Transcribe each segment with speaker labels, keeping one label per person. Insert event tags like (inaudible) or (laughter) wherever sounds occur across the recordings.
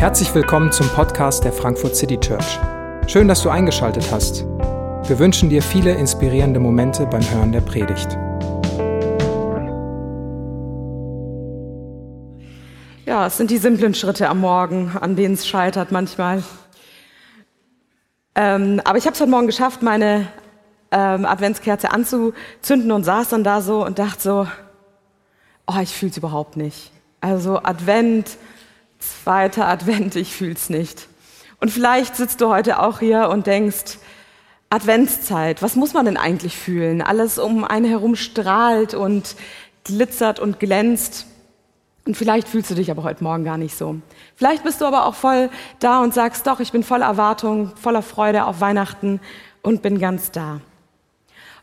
Speaker 1: Herzlich willkommen zum Podcast der Frankfurt City Church. Schön, dass du eingeschaltet hast. Wir wünschen dir viele inspirierende Momente beim Hören der Predigt.
Speaker 2: Ja, es sind die simplen Schritte am Morgen, an denen es scheitert manchmal. Ähm, aber ich habe es heute Morgen geschafft, meine ähm, Adventskerze anzuzünden und saß dann da so und dachte so, oh, ich fühle es überhaupt nicht. Also Advent, zweiter Advent, ich fühl's nicht. Und vielleicht sitzt du heute auch hier und denkst, Adventszeit, was muss man denn eigentlich fühlen? Alles um einen herum strahlt und glitzert und glänzt. Und vielleicht fühlst du dich aber heute Morgen gar nicht so. Vielleicht bist du aber auch voll da und sagst, doch, ich bin voller Erwartung, voller Freude auf Weihnachten und bin ganz da.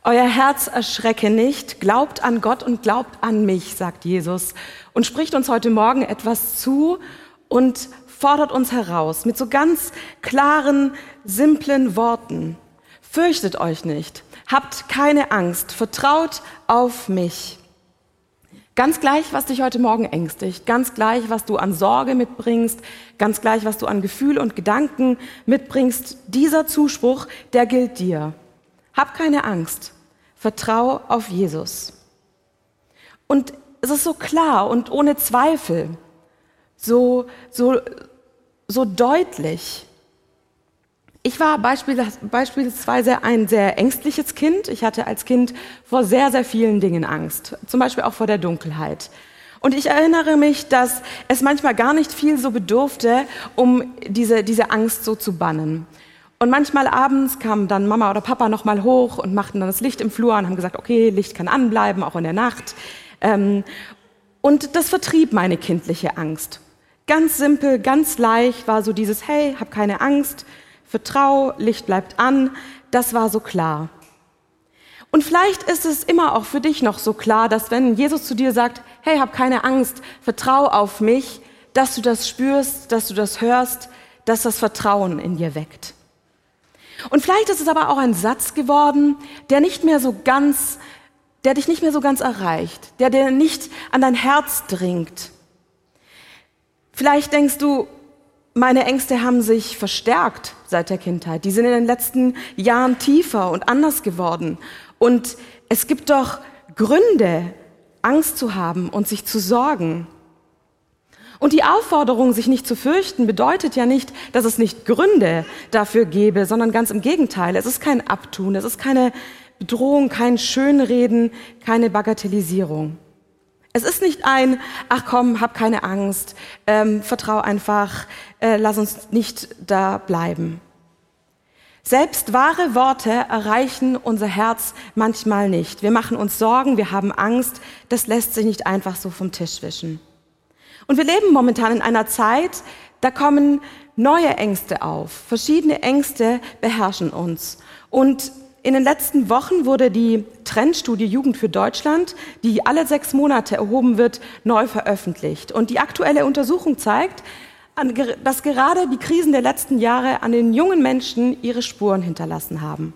Speaker 2: Euer Herz erschrecke nicht, glaubt an Gott und glaubt an mich, sagt Jesus und spricht uns heute Morgen etwas zu und fordert uns heraus mit so ganz klaren, simplen Worten. Fürchtet euch nicht, habt keine Angst, vertraut auf mich. Ganz gleich, was dich heute Morgen ängstigt, ganz gleich, was du an Sorge mitbringst, ganz gleich, was du an Gefühl und Gedanken mitbringst, dieser Zuspruch, der gilt dir. Hab keine Angst, vertrau auf Jesus. Und es ist so klar und ohne Zweifel so, so, so deutlich. Ich war beispielsweise ein sehr ängstliches Kind. Ich hatte als Kind vor sehr, sehr vielen Dingen Angst, zum Beispiel auch vor der Dunkelheit. Und ich erinnere mich, dass es manchmal gar nicht viel so bedurfte, um diese, diese Angst so zu bannen. Und manchmal abends kamen dann Mama oder Papa nochmal hoch und machten dann das Licht im Flur und haben gesagt, okay, Licht kann anbleiben, auch in der Nacht. Ähm, und das vertrieb meine kindliche Angst. Ganz simpel, ganz leicht war so dieses, hey, hab keine Angst, vertrau, Licht bleibt an, das war so klar. Und vielleicht ist es immer auch für dich noch so klar, dass wenn Jesus zu dir sagt, hey, hab keine Angst, vertrau auf mich, dass du das spürst, dass du das hörst, dass das Vertrauen in dir weckt. Und vielleicht ist es aber auch ein Satz geworden, der nicht mehr so ganz, der dich nicht mehr so ganz erreicht, der dir nicht an dein Herz dringt. Vielleicht denkst du, meine Ängste haben sich verstärkt seit der Kindheit. Die sind in den letzten Jahren tiefer und anders geworden. Und es gibt doch Gründe, Angst zu haben und sich zu sorgen. Und die Aufforderung, sich nicht zu fürchten, bedeutet ja nicht, dass es nicht Gründe dafür gäbe, sondern ganz im Gegenteil. Es ist kein Abtun, es ist keine Bedrohung, kein Schönreden, keine Bagatellisierung. Es ist nicht ein, ach komm, hab keine Angst, ähm, vertrau einfach, äh, lass uns nicht da bleiben. Selbst wahre Worte erreichen unser Herz manchmal nicht. Wir machen uns Sorgen, wir haben Angst, das lässt sich nicht einfach so vom Tisch wischen. Und wir leben momentan in einer Zeit, da kommen neue Ängste auf. Verschiedene Ängste beherrschen uns. Und in den letzten Wochen wurde die Trendstudie Jugend für Deutschland, die alle sechs Monate erhoben wird, neu veröffentlicht. Und die aktuelle Untersuchung zeigt, dass gerade die Krisen der letzten Jahre an den jungen Menschen ihre Spuren hinterlassen haben.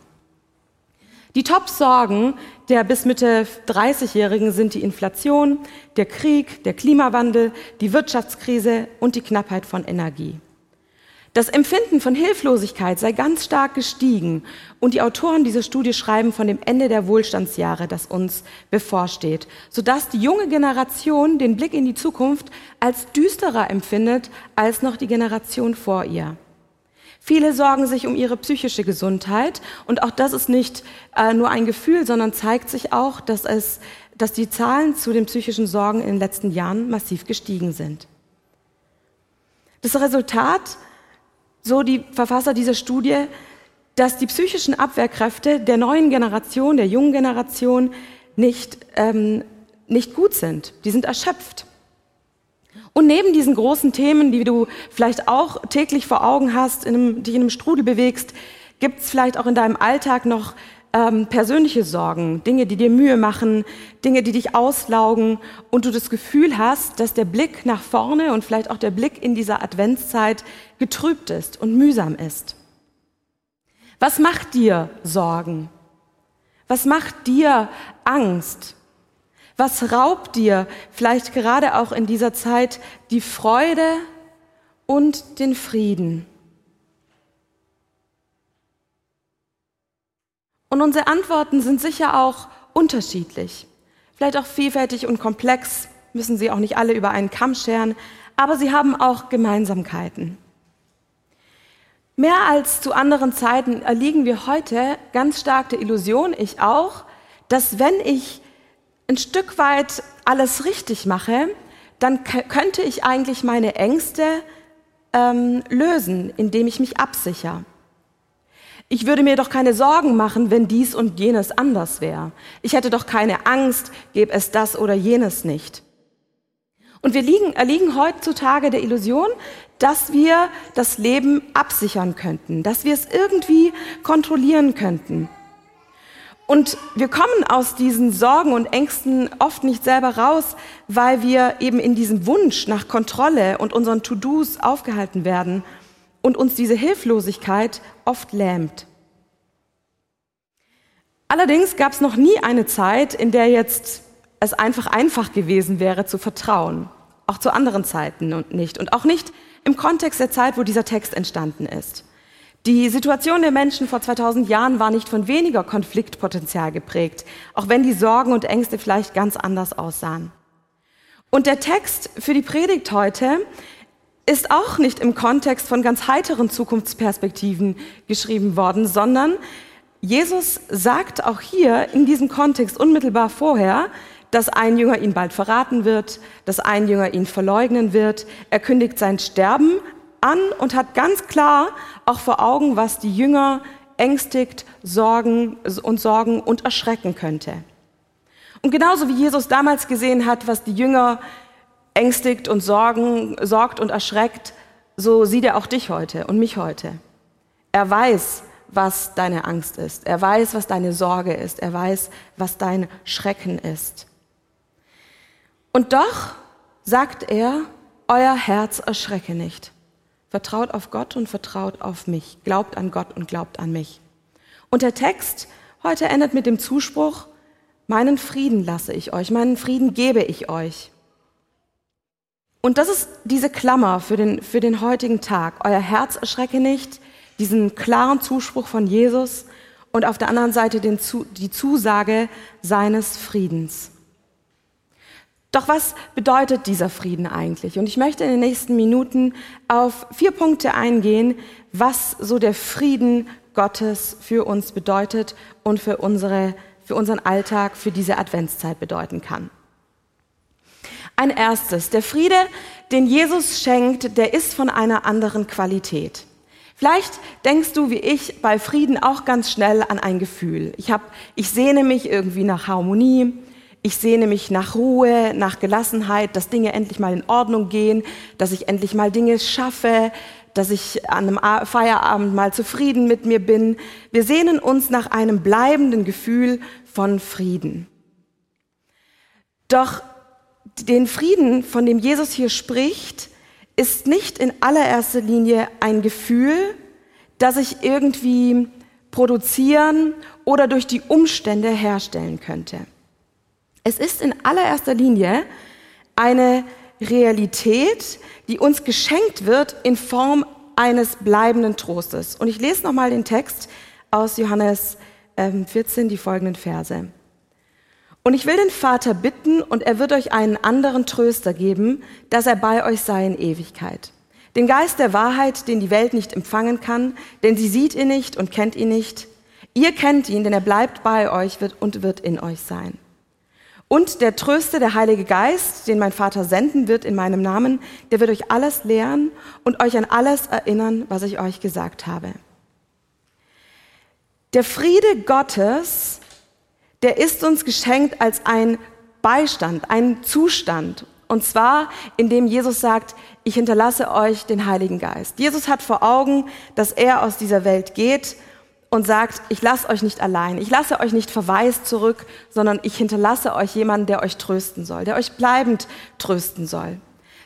Speaker 2: Die Top-Sorgen der bis Mitte 30-Jährigen sind die Inflation, der Krieg, der Klimawandel, die Wirtschaftskrise und die Knappheit von Energie. Das Empfinden von Hilflosigkeit sei ganz stark gestiegen und die Autoren dieser Studie schreiben von dem Ende der Wohlstandsjahre, das uns bevorsteht, sodass die junge Generation den Blick in die Zukunft als düsterer empfindet als noch die Generation vor ihr. Viele sorgen sich um ihre psychische Gesundheit und auch das ist nicht äh, nur ein Gefühl, sondern zeigt sich auch, dass, es, dass die Zahlen zu den psychischen Sorgen in den letzten Jahren massiv gestiegen sind. Das Resultat so die Verfasser dieser Studie, dass die psychischen Abwehrkräfte der neuen Generation, der jungen Generation nicht, ähm, nicht gut sind. Die sind erschöpft. Und neben diesen großen Themen, die du vielleicht auch täglich vor Augen hast, in einem, dich in einem Strudel bewegst, gibt es vielleicht auch in deinem Alltag noch ähm, persönliche Sorgen, Dinge, die dir Mühe machen, Dinge, die dich auslaugen und du das Gefühl hast, dass der Blick nach vorne und vielleicht auch der Blick in dieser Adventszeit getrübt ist und mühsam ist. Was macht dir Sorgen? Was macht dir Angst? Was raubt dir vielleicht gerade auch in dieser Zeit die Freude und den Frieden. Und unsere Antworten sind sicher auch unterschiedlich, vielleicht auch vielfältig und komplex, müssen sie auch nicht alle über einen Kamm scheren, aber sie haben auch Gemeinsamkeiten. Mehr als zu anderen Zeiten erliegen wir heute ganz stark der Illusion, ich auch, dass wenn ich ein Stück weit alles richtig mache, dann könnte ich eigentlich meine Ängste ähm, lösen, indem ich mich absichere. Ich würde mir doch keine Sorgen machen, wenn dies und jenes anders wäre. Ich hätte doch keine Angst, gäbe es das oder jenes nicht. Und wir liegen, erliegen heutzutage der Illusion, dass wir das Leben absichern könnten, dass wir es irgendwie kontrollieren könnten. Und wir kommen aus diesen Sorgen und Ängsten oft nicht selber raus, weil wir eben in diesem Wunsch nach Kontrolle und unseren To-Dos aufgehalten werden und uns diese Hilflosigkeit oft lähmt. Allerdings gab es noch nie eine Zeit, in der jetzt es einfach einfach gewesen wäre zu vertrauen. Auch zu anderen Zeiten und nicht. Und auch nicht im Kontext der Zeit, wo dieser Text entstanden ist. Die Situation der Menschen vor 2000 Jahren war nicht von weniger Konfliktpotenzial geprägt, auch wenn die Sorgen und Ängste vielleicht ganz anders aussahen. Und der Text für die Predigt heute ist auch nicht im Kontext von ganz heiteren Zukunftsperspektiven geschrieben worden, sondern Jesus sagt auch hier in diesem Kontext unmittelbar vorher, dass ein Jünger ihn bald verraten wird, dass ein Jünger ihn verleugnen wird. Er kündigt sein Sterben an und hat ganz klar auch vor Augen, was die Jünger ängstigt, sorgen und sorgen und erschrecken könnte. Und genauso wie Jesus damals gesehen hat, was die Jünger ängstigt und sorgen, sorgt und erschreckt, so sieht er auch dich heute und mich heute. Er weiß, was deine Angst ist. Er weiß, was deine Sorge ist. Er weiß, was dein Schrecken ist. Und doch sagt er, euer Herz erschrecke nicht. Vertraut auf Gott und vertraut auf mich. Glaubt an Gott und glaubt an mich. Und der Text heute endet mit dem Zuspruch, meinen Frieden lasse ich euch, meinen Frieden gebe ich euch. Und das ist diese Klammer für den, für den heutigen Tag. Euer Herz erschrecke nicht, diesen klaren Zuspruch von Jesus und auf der anderen Seite den, die Zusage seines Friedens. Doch was bedeutet dieser Frieden eigentlich? Und ich möchte in den nächsten Minuten auf vier Punkte eingehen, was so der Frieden Gottes für uns bedeutet und für, unsere, für unseren Alltag, für diese Adventszeit bedeuten kann. Ein erstes, der Friede, den Jesus schenkt, der ist von einer anderen Qualität. Vielleicht denkst du wie ich bei Frieden auch ganz schnell an ein Gefühl. Ich, hab, ich sehne mich irgendwie nach Harmonie, ich sehne mich nach Ruhe, nach Gelassenheit, dass Dinge endlich mal in Ordnung gehen, dass ich endlich mal Dinge schaffe, dass ich an einem Feierabend mal zufrieden mit mir bin. Wir sehnen uns nach einem bleibenden Gefühl von Frieden. Doch den Frieden, von dem Jesus hier spricht, ist nicht in allererster Linie ein Gefühl, das ich irgendwie produzieren oder durch die Umstände herstellen könnte. Es ist in allererster Linie eine Realität, die uns geschenkt wird in Form eines bleibenden Trostes. Und ich lese nochmal den Text aus Johannes 14, ähm, die folgenden Verse. Und ich will den Vater bitten, und er wird euch einen anderen Tröster geben, dass er bei euch sei in Ewigkeit. Den Geist der Wahrheit, den die Welt nicht empfangen kann, denn sie sieht ihn nicht und kennt ihn nicht. Ihr kennt ihn, denn er bleibt bei euch und wird in euch sein. Und der Tröster, der Heilige Geist, den mein Vater senden wird in meinem Namen, der wird euch alles lehren und euch an alles erinnern, was ich euch gesagt habe. Der Friede Gottes, der ist uns geschenkt als ein Beistand, ein Zustand. Und zwar, indem Jesus sagt, ich hinterlasse euch den Heiligen Geist. Jesus hat vor Augen, dass er aus dieser Welt geht und sagt, ich lasse euch nicht allein, ich lasse euch nicht verwaist zurück, sondern ich hinterlasse euch jemanden, der euch trösten soll, der euch bleibend trösten soll,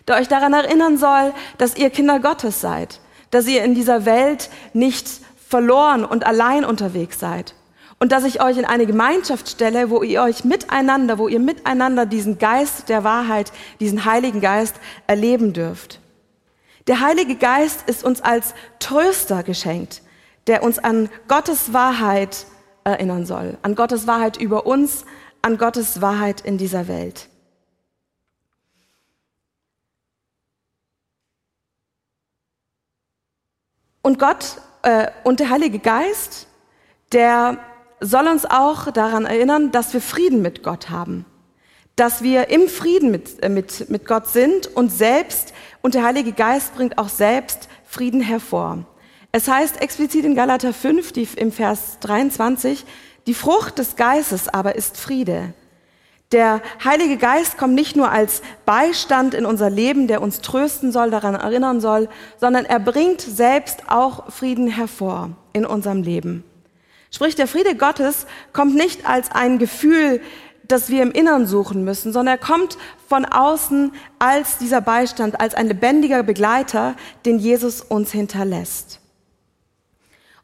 Speaker 2: der euch daran erinnern soll, dass ihr Kinder Gottes seid, dass ihr in dieser Welt nicht verloren und allein unterwegs seid und dass ich euch in eine Gemeinschaft stelle, wo ihr euch miteinander, wo ihr miteinander diesen Geist der Wahrheit, diesen Heiligen Geist erleben dürft. Der Heilige Geist ist uns als Tröster geschenkt, der uns an Gottes Wahrheit erinnern soll, an Gottes Wahrheit über uns, an Gottes Wahrheit in dieser Welt. Und Gott äh, und der Heilige Geist, der soll uns auch daran erinnern, dass wir Frieden mit Gott haben, dass wir im Frieden mit, äh, mit, mit Gott sind und selbst, und der Heilige Geist bringt auch selbst Frieden hervor. Es heißt explizit in Galater 5, die, im Vers 23, die Frucht des Geistes aber ist Friede. Der Heilige Geist kommt nicht nur als Beistand in unser Leben, der uns trösten soll, daran erinnern soll, sondern er bringt selbst auch Frieden hervor in unserem Leben. Sprich, der Friede Gottes kommt nicht als ein Gefühl, das wir im Innern suchen müssen, sondern er kommt von außen als dieser Beistand, als ein lebendiger Begleiter, den Jesus uns hinterlässt.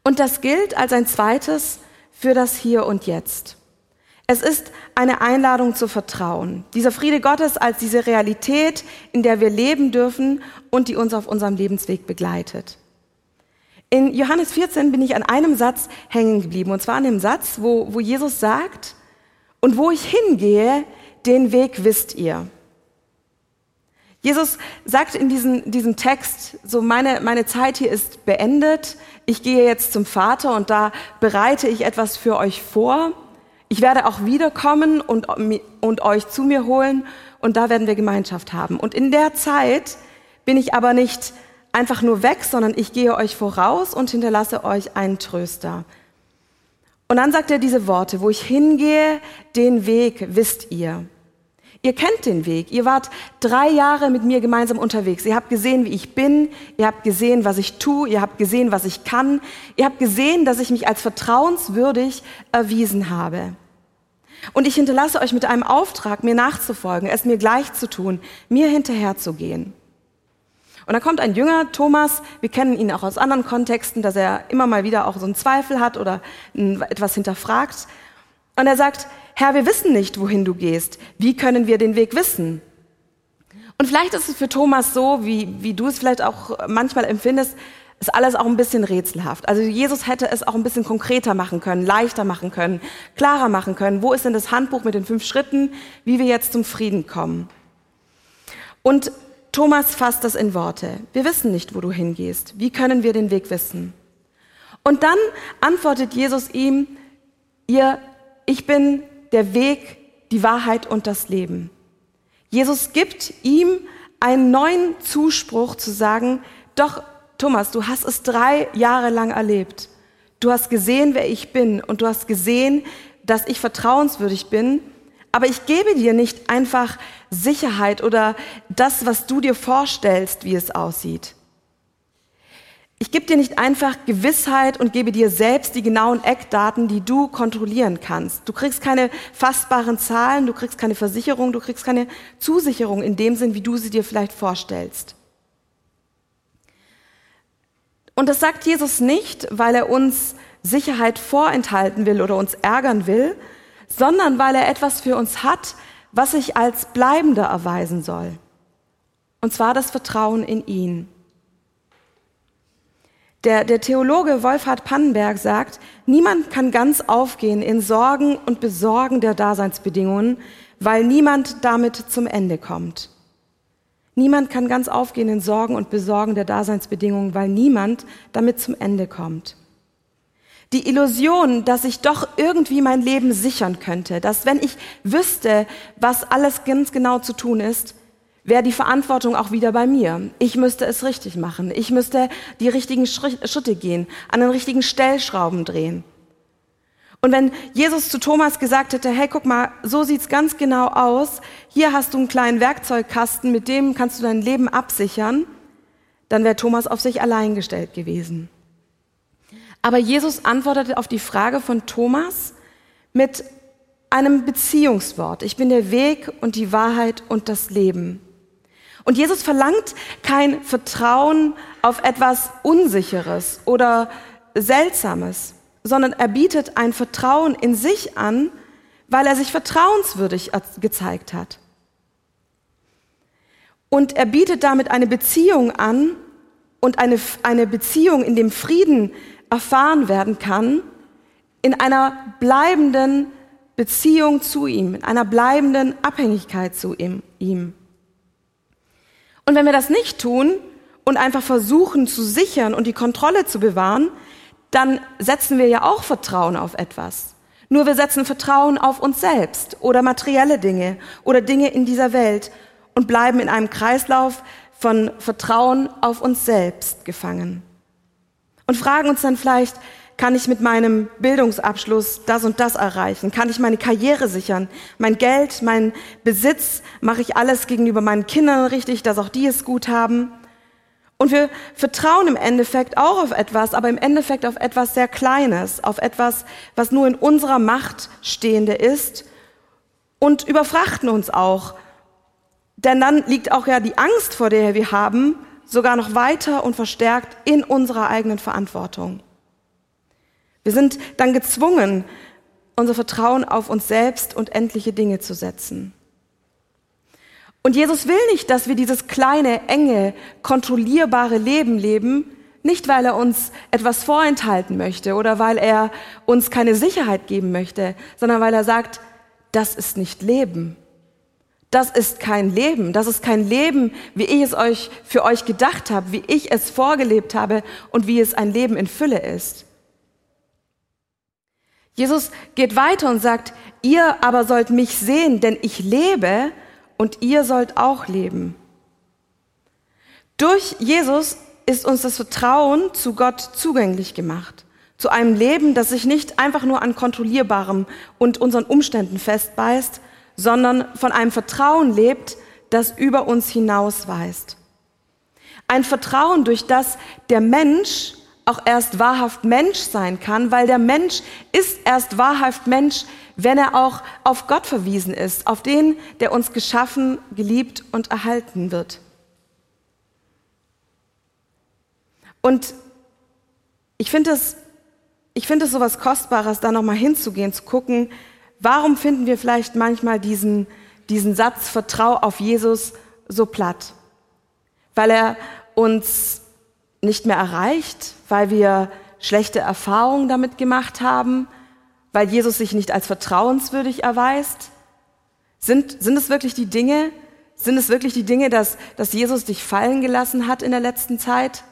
Speaker 2: Und das gilt als ein zweites für das Hier und Jetzt. Es ist eine Einladung zu vertrauen. Dieser Friede Gottes als diese Realität, in der wir leben dürfen und die uns auf unserem Lebensweg begleitet. In Johannes 14 bin ich an einem Satz hängen geblieben, und zwar an dem Satz, wo, wo Jesus sagt, und wo ich hingehe, den Weg wisst ihr. Jesus sagt in diesem, diesem Text, so meine, meine Zeit hier ist beendet, ich gehe jetzt zum Vater und da bereite ich etwas für euch vor. Ich werde auch wiederkommen und, und euch zu mir holen und da werden wir Gemeinschaft haben. Und in der Zeit bin ich aber nicht einfach nur weg, sondern ich gehe euch voraus und hinterlasse euch einen Tröster. Und dann sagt er diese Worte, wo ich hingehe, den Weg wisst ihr. Ihr kennt den Weg. Ihr wart drei Jahre mit mir gemeinsam unterwegs. Ihr habt gesehen, wie ich bin. Ihr habt gesehen, was ich tue. Ihr habt gesehen, was ich kann. Ihr habt gesehen, dass ich mich als vertrauenswürdig erwiesen habe. Und ich hinterlasse euch mit einem Auftrag, mir nachzufolgen, es mir gleich zu tun, mir hinterherzugehen. Und dann kommt ein Jünger, Thomas, wir kennen ihn auch aus anderen Kontexten, dass er immer mal wieder auch so einen Zweifel hat oder etwas hinterfragt. Und er sagt, Herr, wir wissen nicht, wohin du gehst. Wie können wir den Weg wissen? Und vielleicht ist es für Thomas so, wie, wie du es vielleicht auch manchmal empfindest, ist alles auch ein bisschen rätselhaft. Also Jesus hätte es auch ein bisschen konkreter machen können, leichter machen können, klarer machen können. Wo ist denn das Handbuch mit den fünf Schritten, wie wir jetzt zum Frieden kommen? Und Thomas fasst das in Worte. Wir wissen nicht, wo du hingehst. Wie können wir den Weg wissen? Und dann antwortet Jesus ihm, ihr, ich bin der Weg, die Wahrheit und das Leben. Jesus gibt ihm einen neuen Zuspruch zu sagen, doch Thomas, du hast es drei Jahre lang erlebt. Du hast gesehen, wer ich bin und du hast gesehen, dass ich vertrauenswürdig bin. Aber ich gebe dir nicht einfach Sicherheit oder das, was du dir vorstellst, wie es aussieht. Ich gebe dir nicht einfach Gewissheit und gebe dir selbst die genauen Eckdaten, die du kontrollieren kannst. Du kriegst keine fassbaren Zahlen, du kriegst keine Versicherung, du kriegst keine Zusicherung in dem Sinn, wie du sie dir vielleicht vorstellst. Und das sagt Jesus nicht, weil er uns Sicherheit vorenthalten will oder uns ärgern will, sondern weil er etwas für uns hat, was sich als bleibender erweisen soll. Und zwar das Vertrauen in ihn. Der, der Theologe Wolfhard Pannenberg sagt, niemand kann ganz aufgehen in Sorgen und Besorgen der Daseinsbedingungen, weil niemand damit zum Ende kommt. Niemand kann ganz aufgehen in Sorgen und Besorgen der Daseinsbedingungen, weil niemand damit zum Ende kommt. Die Illusion, dass ich doch irgendwie mein Leben sichern könnte, dass wenn ich wüsste, was alles ganz genau zu tun ist, wäre die Verantwortung auch wieder bei mir. Ich müsste es richtig machen. Ich müsste die richtigen Schritte gehen, an den richtigen Stellschrauben drehen. Und wenn Jesus zu Thomas gesagt hätte, hey, guck mal, so sieht's ganz genau aus. Hier hast du einen kleinen Werkzeugkasten, mit dem kannst du dein Leben absichern, dann wäre Thomas auf sich allein gestellt gewesen. Aber Jesus antwortete auf die Frage von Thomas mit einem Beziehungswort. Ich bin der Weg und die Wahrheit und das Leben. Und Jesus verlangt kein Vertrauen auf etwas Unsicheres oder Seltsames, sondern er bietet ein Vertrauen in sich an, weil er sich vertrauenswürdig gezeigt hat. Und er bietet damit eine Beziehung an, und eine, eine Beziehung in dem Frieden erfahren werden kann, in einer bleibenden Beziehung zu ihm, in einer bleibenden Abhängigkeit zu ihm. Und wenn wir das nicht tun und einfach versuchen zu sichern und die Kontrolle zu bewahren, dann setzen wir ja auch Vertrauen auf etwas. Nur wir setzen Vertrauen auf uns selbst oder materielle Dinge oder Dinge in dieser Welt und bleiben in einem Kreislauf von Vertrauen auf uns selbst gefangen. Und fragen uns dann vielleicht, kann ich mit meinem Bildungsabschluss das und das erreichen? Kann ich meine Karriere sichern? Mein Geld, mein Besitz, mache ich alles gegenüber meinen Kindern richtig, dass auch die es gut haben? Und wir vertrauen im Endeffekt auch auf etwas, aber im Endeffekt auf etwas sehr Kleines, auf etwas, was nur in unserer Macht stehende ist und überfrachten uns auch denn dann liegt auch ja die Angst, vor der wir haben, sogar noch weiter und verstärkt in unserer eigenen Verantwortung. Wir sind dann gezwungen, unser Vertrauen auf uns selbst und endliche Dinge zu setzen. Und Jesus will nicht, dass wir dieses kleine, enge, kontrollierbare Leben leben, nicht weil er uns etwas vorenthalten möchte oder weil er uns keine Sicherheit geben möchte, sondern weil er sagt, das ist nicht Leben. Das ist kein Leben. Das ist kein Leben, wie ich es euch für euch gedacht habe, wie ich es vorgelebt habe und wie es ein Leben in Fülle ist. Jesus geht weiter und sagt, ihr aber sollt mich sehen, denn ich lebe und ihr sollt auch leben. Durch Jesus ist uns das Vertrauen zu Gott zugänglich gemacht. Zu einem Leben, das sich nicht einfach nur an kontrollierbarem und unseren Umständen festbeißt, sondern von einem Vertrauen lebt, das über uns hinausweist. Ein Vertrauen, durch das der Mensch auch erst wahrhaft Mensch sein kann, weil der Mensch ist erst wahrhaft Mensch, wenn er auch auf Gott verwiesen ist, auf den, der uns geschaffen, geliebt und erhalten wird. Und ich finde es, ich finde es so was Kostbares, da nochmal hinzugehen, zu gucken, Warum finden wir vielleicht manchmal diesen, diesen Satz, vertrau auf Jesus, so platt? Weil er uns nicht mehr erreicht, weil wir schlechte Erfahrungen damit gemacht haben, weil Jesus sich nicht als vertrauenswürdig erweist? Sind, sind es wirklich die Dinge, sind es wirklich die Dinge, dass, dass Jesus dich fallen gelassen hat in der letzten Zeit?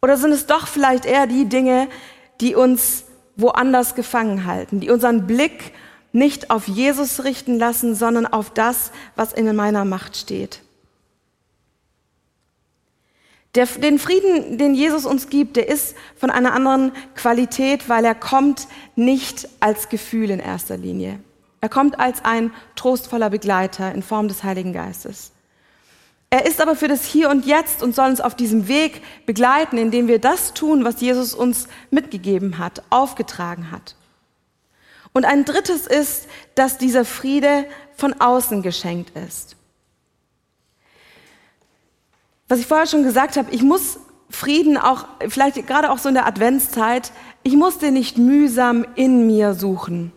Speaker 2: Oder sind es doch vielleicht eher die Dinge, die uns woanders gefangen halten, die unseren Blick nicht auf Jesus richten lassen, sondern auf das, was in meiner Macht steht. Der, den Frieden, den Jesus uns gibt, der ist von einer anderen Qualität, weil er kommt nicht als Gefühl in erster Linie. Er kommt als ein trostvoller Begleiter in Form des Heiligen Geistes. Er ist aber für das Hier und Jetzt und soll uns auf diesem Weg begleiten, indem wir das tun, was Jesus uns mitgegeben hat, aufgetragen hat. Und ein drittes ist, dass dieser Friede von außen geschenkt ist. Was ich vorher schon gesagt habe, ich muss Frieden auch, vielleicht gerade auch so in der Adventszeit, ich muss den nicht mühsam in mir suchen,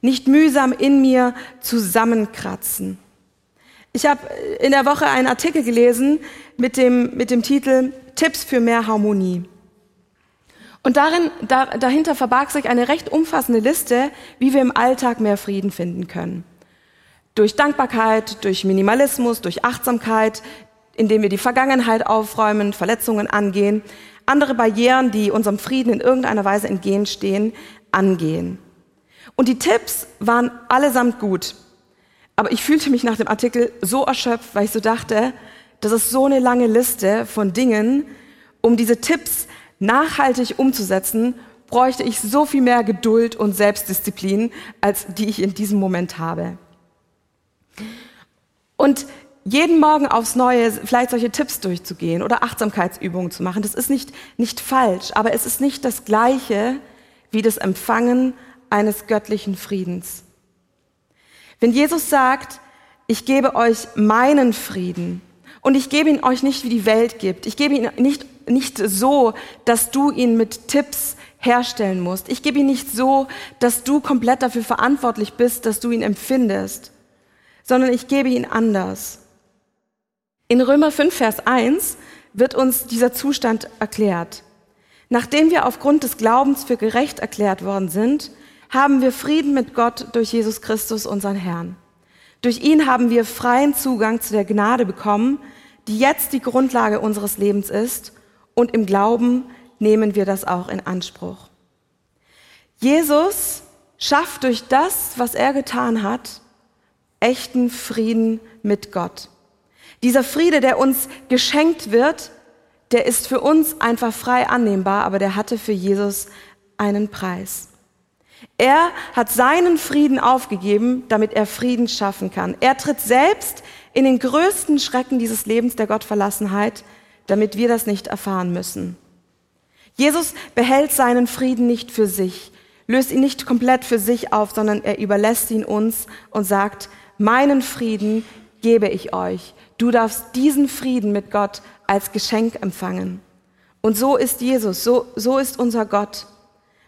Speaker 2: nicht mühsam in mir zusammenkratzen. Ich habe in der Woche einen Artikel gelesen mit dem, mit dem Titel Tipps für mehr Harmonie. Und darin, da, dahinter verbarg sich eine recht umfassende Liste, wie wir im Alltag mehr Frieden finden können. Durch Dankbarkeit, durch Minimalismus, durch Achtsamkeit, indem wir die Vergangenheit aufräumen, Verletzungen angehen, andere Barrieren, die unserem Frieden in irgendeiner Weise entgehen stehen, angehen. Und die Tipps waren allesamt gut. Aber ich fühlte mich nach dem Artikel so erschöpft, weil ich so dachte, das ist so eine lange Liste von Dingen, um diese Tipps nachhaltig umzusetzen, bräuchte ich so viel mehr Geduld und Selbstdisziplin, als die ich in diesem Moment habe. Und jeden Morgen aufs Neue vielleicht solche Tipps durchzugehen oder Achtsamkeitsübungen zu machen, das ist nicht, nicht falsch, aber es ist nicht das Gleiche wie das Empfangen eines göttlichen Friedens. Wenn Jesus sagt, ich gebe euch meinen Frieden und ich gebe ihn euch nicht, wie die Welt gibt. Ich gebe ihn nicht, nicht so, dass du ihn mit Tipps herstellen musst. Ich gebe ihn nicht so, dass du komplett dafür verantwortlich bist, dass du ihn empfindest, sondern ich gebe ihn anders. In Römer 5, Vers 1 wird uns dieser Zustand erklärt. Nachdem wir aufgrund des Glaubens für gerecht erklärt worden sind, haben wir Frieden mit Gott durch Jesus Christus, unseren Herrn. Durch ihn haben wir freien Zugang zu der Gnade bekommen, die jetzt die Grundlage unseres Lebens ist, und im Glauben nehmen wir das auch in Anspruch. Jesus schafft durch das, was er getan hat, echten Frieden mit Gott. Dieser Friede, der uns geschenkt wird, der ist für uns einfach frei annehmbar, aber der hatte für Jesus einen Preis. Er hat seinen Frieden aufgegeben, damit er Frieden schaffen kann. Er tritt selbst in den größten Schrecken dieses Lebens der Gottverlassenheit, damit wir das nicht erfahren müssen. Jesus behält seinen Frieden nicht für sich, löst ihn nicht komplett für sich auf, sondern er überlässt ihn uns und sagt, meinen Frieden gebe ich euch. Du darfst diesen Frieden mit Gott als Geschenk empfangen. Und so ist Jesus, so, so ist unser Gott.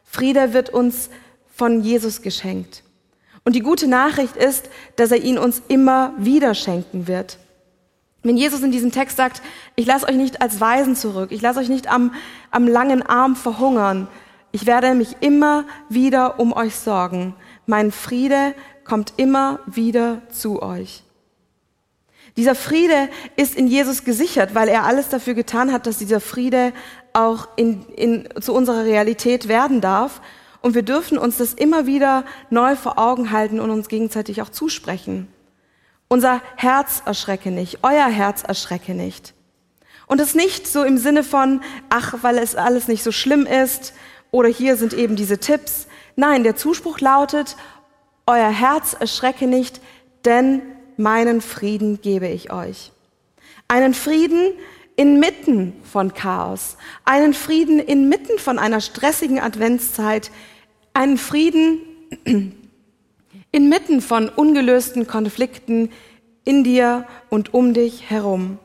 Speaker 2: Friede wird uns von Jesus geschenkt. Und die gute Nachricht ist, dass er ihn uns immer wieder schenken wird. Wenn Jesus in diesem Text sagt, ich lasse euch nicht als Weisen zurück, ich lasse euch nicht am, am langen Arm verhungern, ich werde mich immer wieder um euch sorgen. Mein Friede kommt immer wieder zu euch. Dieser Friede ist in Jesus gesichert, weil er alles dafür getan hat, dass dieser Friede auch in, in, zu unserer Realität werden darf und wir dürfen uns das immer wieder neu vor Augen halten und uns gegenseitig auch zusprechen. Unser Herz erschrecke nicht, euer Herz erschrecke nicht. Und es nicht so im Sinne von, ach, weil es alles nicht so schlimm ist oder hier sind eben diese Tipps. Nein, der Zuspruch lautet, euer Herz erschrecke nicht, denn meinen Frieden gebe ich euch. Einen Frieden inmitten von Chaos, einen Frieden inmitten von einer stressigen Adventszeit, einen Frieden (clears throat) inmitten von ungelösten Konflikten in dir und um dich herum.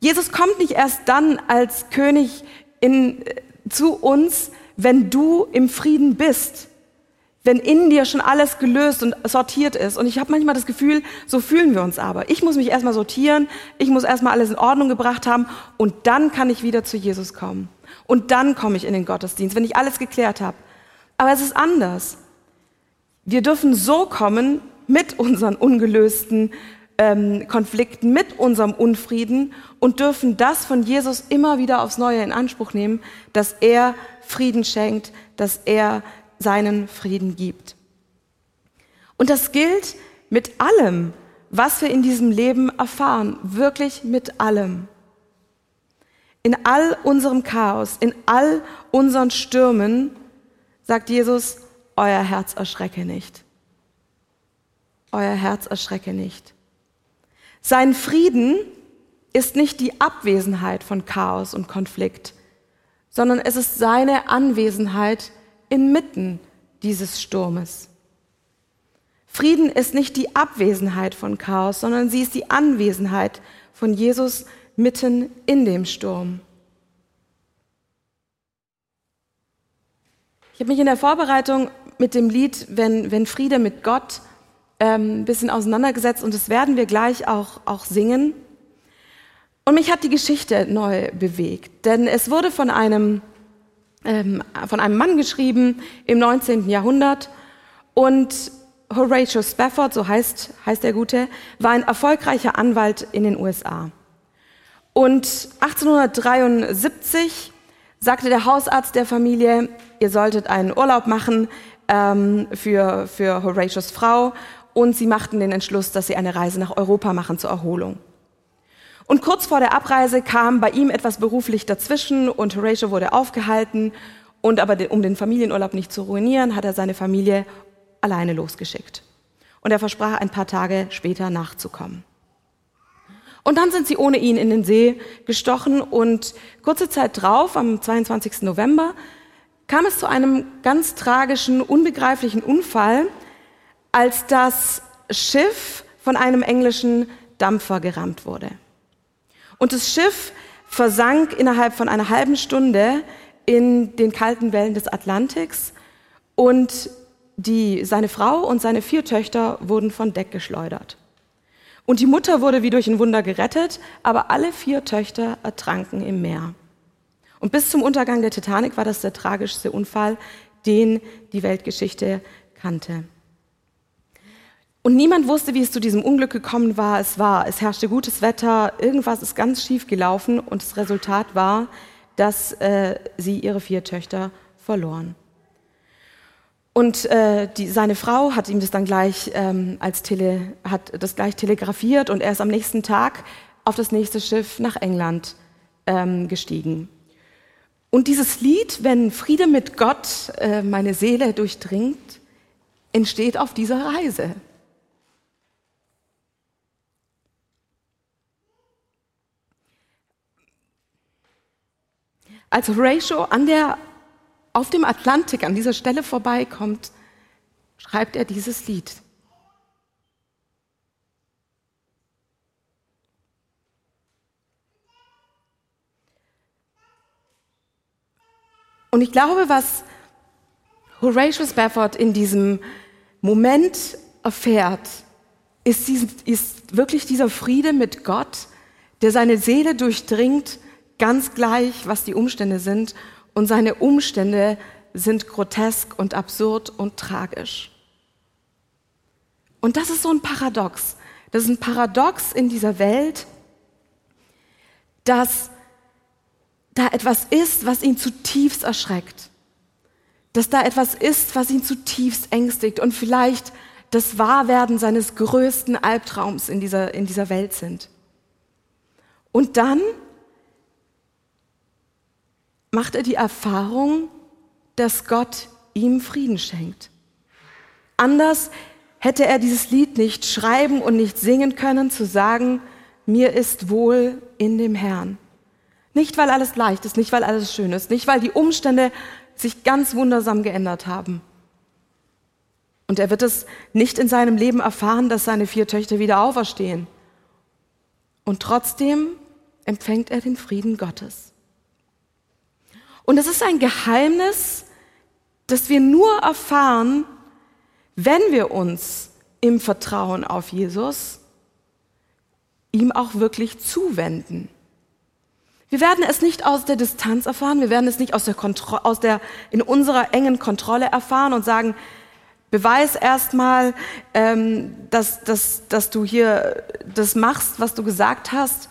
Speaker 2: Jesus kommt nicht erst dann als König in, zu uns, wenn du im Frieden bist, wenn in dir schon alles gelöst und sortiert ist. Und ich habe manchmal das Gefühl, so fühlen wir uns aber. Ich muss mich erstmal sortieren, ich muss erstmal alles in Ordnung gebracht haben und dann kann ich wieder zu Jesus kommen. Und dann komme ich in den Gottesdienst, wenn ich alles geklärt habe. Aber es ist anders. Wir dürfen so kommen mit unseren ungelösten ähm, Konflikten, mit unserem Unfrieden und dürfen das von Jesus immer wieder aufs Neue in Anspruch nehmen, dass er Frieden schenkt, dass er seinen Frieden gibt. Und das gilt mit allem, was wir in diesem Leben erfahren, wirklich mit allem. In all unserem Chaos, in all unseren Stürmen, sagt Jesus, euer Herz erschrecke nicht. Euer Herz erschrecke nicht. Sein Frieden ist nicht die Abwesenheit von Chaos und Konflikt, sondern es ist seine Anwesenheit inmitten dieses Sturmes. Frieden ist nicht die Abwesenheit von Chaos, sondern sie ist die Anwesenheit von Jesus mitten in dem Sturm. Ich habe mich in der Vorbereitung mit dem Lied Wenn, wenn Friede mit Gott ähm, ein bisschen auseinandergesetzt und das werden wir gleich auch, auch singen. Und mich hat die Geschichte neu bewegt, denn es wurde von einem, ähm, von einem Mann geschrieben im 19. Jahrhundert und Horatio Spafford, so heißt, heißt der Gute, war ein erfolgreicher Anwalt in den USA. Und 1873 sagte der Hausarzt der Familie, ihr solltet einen Urlaub machen ähm, für, für Horatios Frau und sie machten den Entschluss, dass sie eine Reise nach Europa machen zur Erholung. Und kurz vor der Abreise kam bei ihm etwas beruflich dazwischen und Horatio wurde aufgehalten und aber um den Familienurlaub nicht zu ruinieren, hat er seine Familie alleine losgeschickt. Und er versprach, ein paar Tage später nachzukommen. Und dann sind sie ohne ihn in den See gestochen und kurze Zeit drauf, am 22. November, kam es zu einem ganz tragischen, unbegreiflichen Unfall, als das Schiff von einem englischen Dampfer gerammt wurde. Und das Schiff versank innerhalb von einer halben Stunde in den kalten Wellen des Atlantiks und die, seine Frau und seine vier Töchter wurden von Deck geschleudert. Und die Mutter wurde wie durch ein Wunder gerettet, aber alle vier Töchter ertranken im Meer. Und bis zum Untergang der Titanic war das der tragischste Unfall, den die Weltgeschichte kannte. Und niemand wusste, wie es zu diesem Unglück gekommen war. Es war, es herrschte gutes Wetter, irgendwas ist ganz schief gelaufen und das Resultat war, dass äh, sie ihre vier Töchter verloren. Und äh, die, seine Frau hat ihm das dann gleich ähm, als Tele, hat das gleich telegrafiert und er ist am nächsten Tag auf das nächste Schiff nach England ähm, gestiegen. Und dieses Lied, wenn Friede mit Gott äh, meine Seele durchdringt, entsteht auf dieser Reise. Als Horatio an der, auf dem Atlantik an dieser Stelle vorbeikommt, schreibt er dieses Lied. Und ich glaube, was Horatio Spafford in diesem Moment erfährt, ist, ist wirklich dieser Friede mit Gott, der seine Seele durchdringt ganz gleich, was die Umstände sind. Und seine Umstände sind grotesk und absurd und tragisch. Und das ist so ein Paradox. Das ist ein Paradox in dieser Welt, dass da etwas ist, was ihn zutiefst erschreckt. Dass da etwas ist, was ihn zutiefst ängstigt und vielleicht das Wahrwerden seines größten Albtraums in dieser, in dieser Welt sind. Und dann macht er die Erfahrung, dass Gott ihm Frieden schenkt. Anders hätte er dieses Lied nicht schreiben und nicht singen können, zu sagen, mir ist wohl in dem Herrn. Nicht, weil alles leicht ist, nicht, weil alles schön ist, nicht, weil die Umstände sich ganz wundersam geändert haben. Und er wird es nicht in seinem Leben erfahren, dass seine vier Töchter wieder auferstehen. Und trotzdem empfängt er den Frieden Gottes. Und es ist ein Geheimnis, das wir nur erfahren, wenn wir uns im Vertrauen auf Jesus ihm auch wirklich zuwenden. Wir werden es nicht aus der Distanz erfahren, wir werden es nicht aus der, Kontro aus der in unserer engen Kontrolle erfahren und sagen, beweis erstmal, ähm, dass, dass, dass du hier das machst, was du gesagt hast.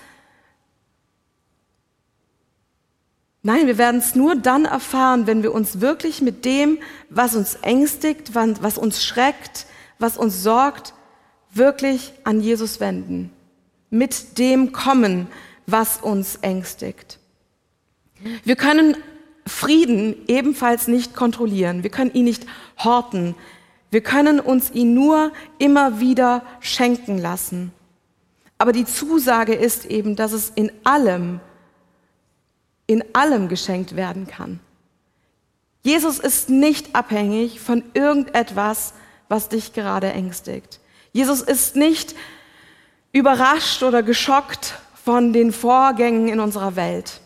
Speaker 2: Nein, wir werden es nur dann erfahren, wenn wir uns wirklich mit dem, was uns ängstigt, was uns schreckt, was uns sorgt, wirklich an Jesus wenden. Mit dem kommen, was uns ängstigt. Wir können Frieden ebenfalls nicht kontrollieren. Wir können ihn nicht horten. Wir können uns ihn nur immer wieder schenken lassen. Aber die Zusage ist eben, dass es in allem in allem geschenkt werden kann. Jesus ist nicht abhängig von irgendetwas, was dich gerade ängstigt. Jesus ist nicht überrascht oder geschockt von den Vorgängen in unserer Welt.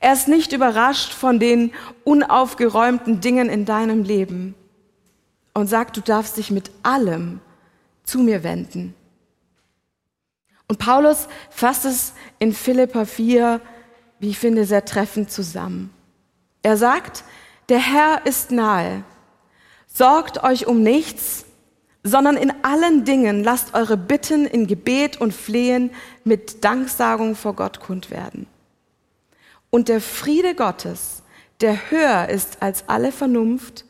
Speaker 2: Er ist nicht überrascht von den unaufgeräumten Dingen in deinem Leben und sagt, du darfst dich mit allem zu mir wenden. Und Paulus fasst es in Philippa 4 wie ich finde, sehr treffend zusammen. Er sagt, der Herr ist nahe. Sorgt euch um nichts, sondern in allen Dingen lasst eure Bitten in Gebet und Flehen mit Danksagung vor Gott kund werden. Und der Friede Gottes, der höher ist als alle Vernunft,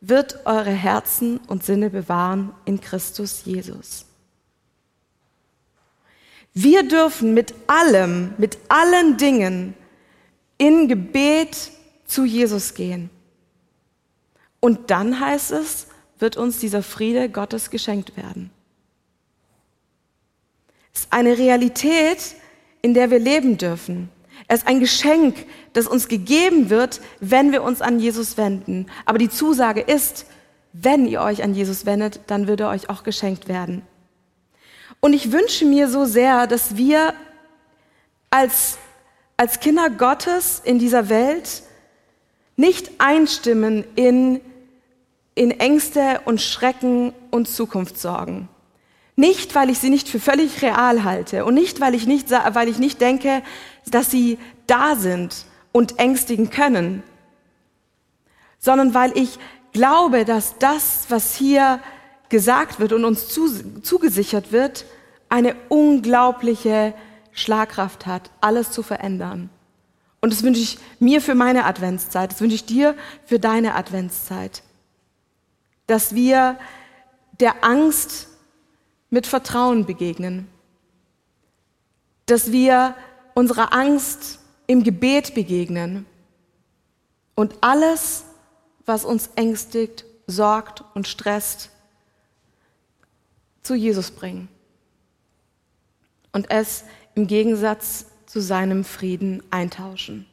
Speaker 2: wird eure Herzen und Sinne bewahren in Christus Jesus. Wir dürfen mit allem, mit allen Dingen in Gebet zu Jesus gehen. Und dann heißt es, wird uns dieser Friede Gottes geschenkt werden. Es ist eine Realität, in der wir leben dürfen. Es ist ein Geschenk, das uns gegeben wird, wenn wir uns an Jesus wenden. Aber die Zusage ist, wenn ihr euch an Jesus wendet, dann wird er euch auch geschenkt werden. Und ich wünsche mir so sehr, dass wir als als Kinder Gottes in dieser Welt nicht einstimmen in, in Ängste und Schrecken und Zukunftssorgen. Nicht, weil ich sie nicht für völlig real halte und nicht, weil ich nicht, weil ich nicht denke, dass sie da sind und ängstigen können, sondern weil ich glaube, dass das, was hier gesagt wird und uns zugesichert wird, eine unglaubliche Schlagkraft hat, alles zu verändern. Und das wünsche ich mir für meine Adventszeit, das wünsche ich dir für deine Adventszeit. Dass wir der Angst mit Vertrauen begegnen. Dass wir unserer Angst im Gebet begegnen. Und alles, was uns ängstigt, sorgt und stresst, zu Jesus bringen. Und es im Gegensatz zu seinem Frieden eintauschen.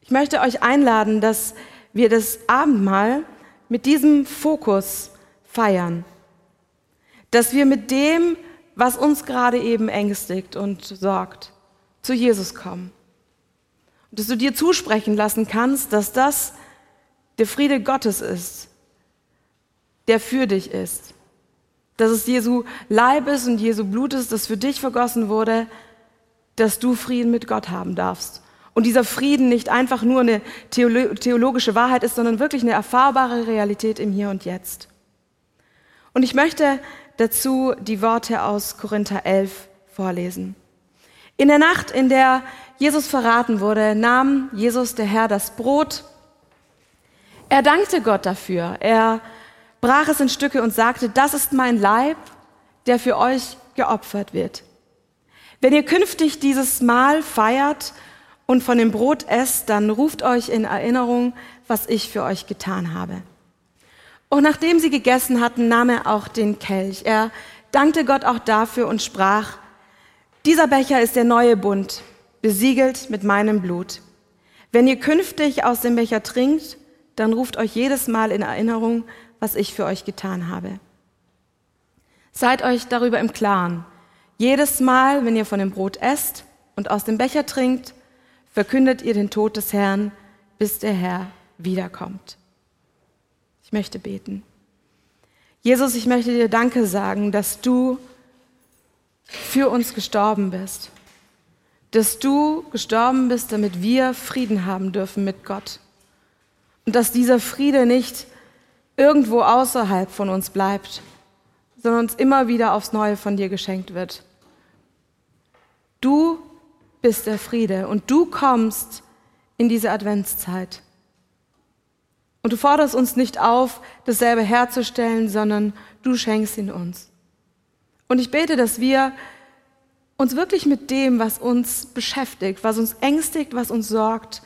Speaker 2: Ich möchte euch einladen, dass wir das Abendmahl mit diesem Fokus feiern. Dass wir mit dem, was uns gerade eben ängstigt und sorgt, zu Jesus kommen. Und dass du dir zusprechen lassen kannst, dass das der Friede Gottes ist, der für dich ist dass es Jesu Leib ist und Jesu Blut ist, das für dich vergossen wurde, dass du Frieden mit Gott haben darfst. Und dieser Frieden nicht einfach nur eine theologische Wahrheit ist, sondern wirklich eine erfahrbare Realität im Hier und Jetzt. Und ich möchte dazu die Worte aus Korinther 11 vorlesen. In der Nacht, in der Jesus verraten wurde, nahm Jesus der Herr das Brot. Er dankte Gott dafür. Er brach es in Stücke und sagte, das ist mein Leib, der für euch geopfert wird. Wenn ihr künftig dieses Mahl feiert und von dem Brot esst, dann ruft euch in Erinnerung, was ich für euch getan habe. Und nachdem sie gegessen hatten, nahm er auch den Kelch. Er dankte Gott auch dafür und sprach, dieser Becher ist der neue Bund, besiegelt mit meinem Blut. Wenn ihr künftig aus dem Becher trinkt, dann ruft euch jedes Mal in Erinnerung, was ich für euch getan habe. Seid euch darüber im Klaren. Jedes Mal, wenn ihr von dem Brot esst und aus dem Becher trinkt, verkündet ihr den Tod des Herrn, bis der Herr wiederkommt. Ich möchte beten. Jesus, ich möchte dir Danke sagen, dass du für uns gestorben bist. Dass du gestorben bist, damit wir Frieden haben dürfen mit Gott. Und dass dieser Friede nicht irgendwo außerhalb von uns bleibt, sondern uns immer wieder aufs Neue von dir geschenkt wird. Du bist der Friede und du kommst in diese Adventszeit. Und du forderst uns nicht auf, dasselbe herzustellen, sondern du schenkst ihn uns. Und ich bete, dass wir uns wirklich mit dem, was uns beschäftigt, was uns ängstigt, was uns sorgt,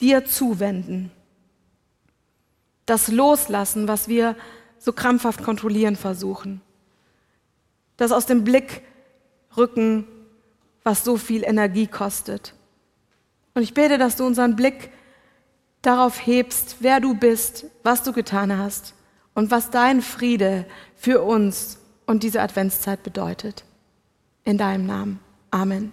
Speaker 2: dir zuwenden das Loslassen, was wir so krampfhaft kontrollieren versuchen. Das aus dem Blick rücken, was so viel Energie kostet. Und ich bete, dass du unseren Blick darauf hebst, wer du bist, was du getan hast und was dein Friede für uns und diese Adventszeit bedeutet. In deinem Namen. Amen.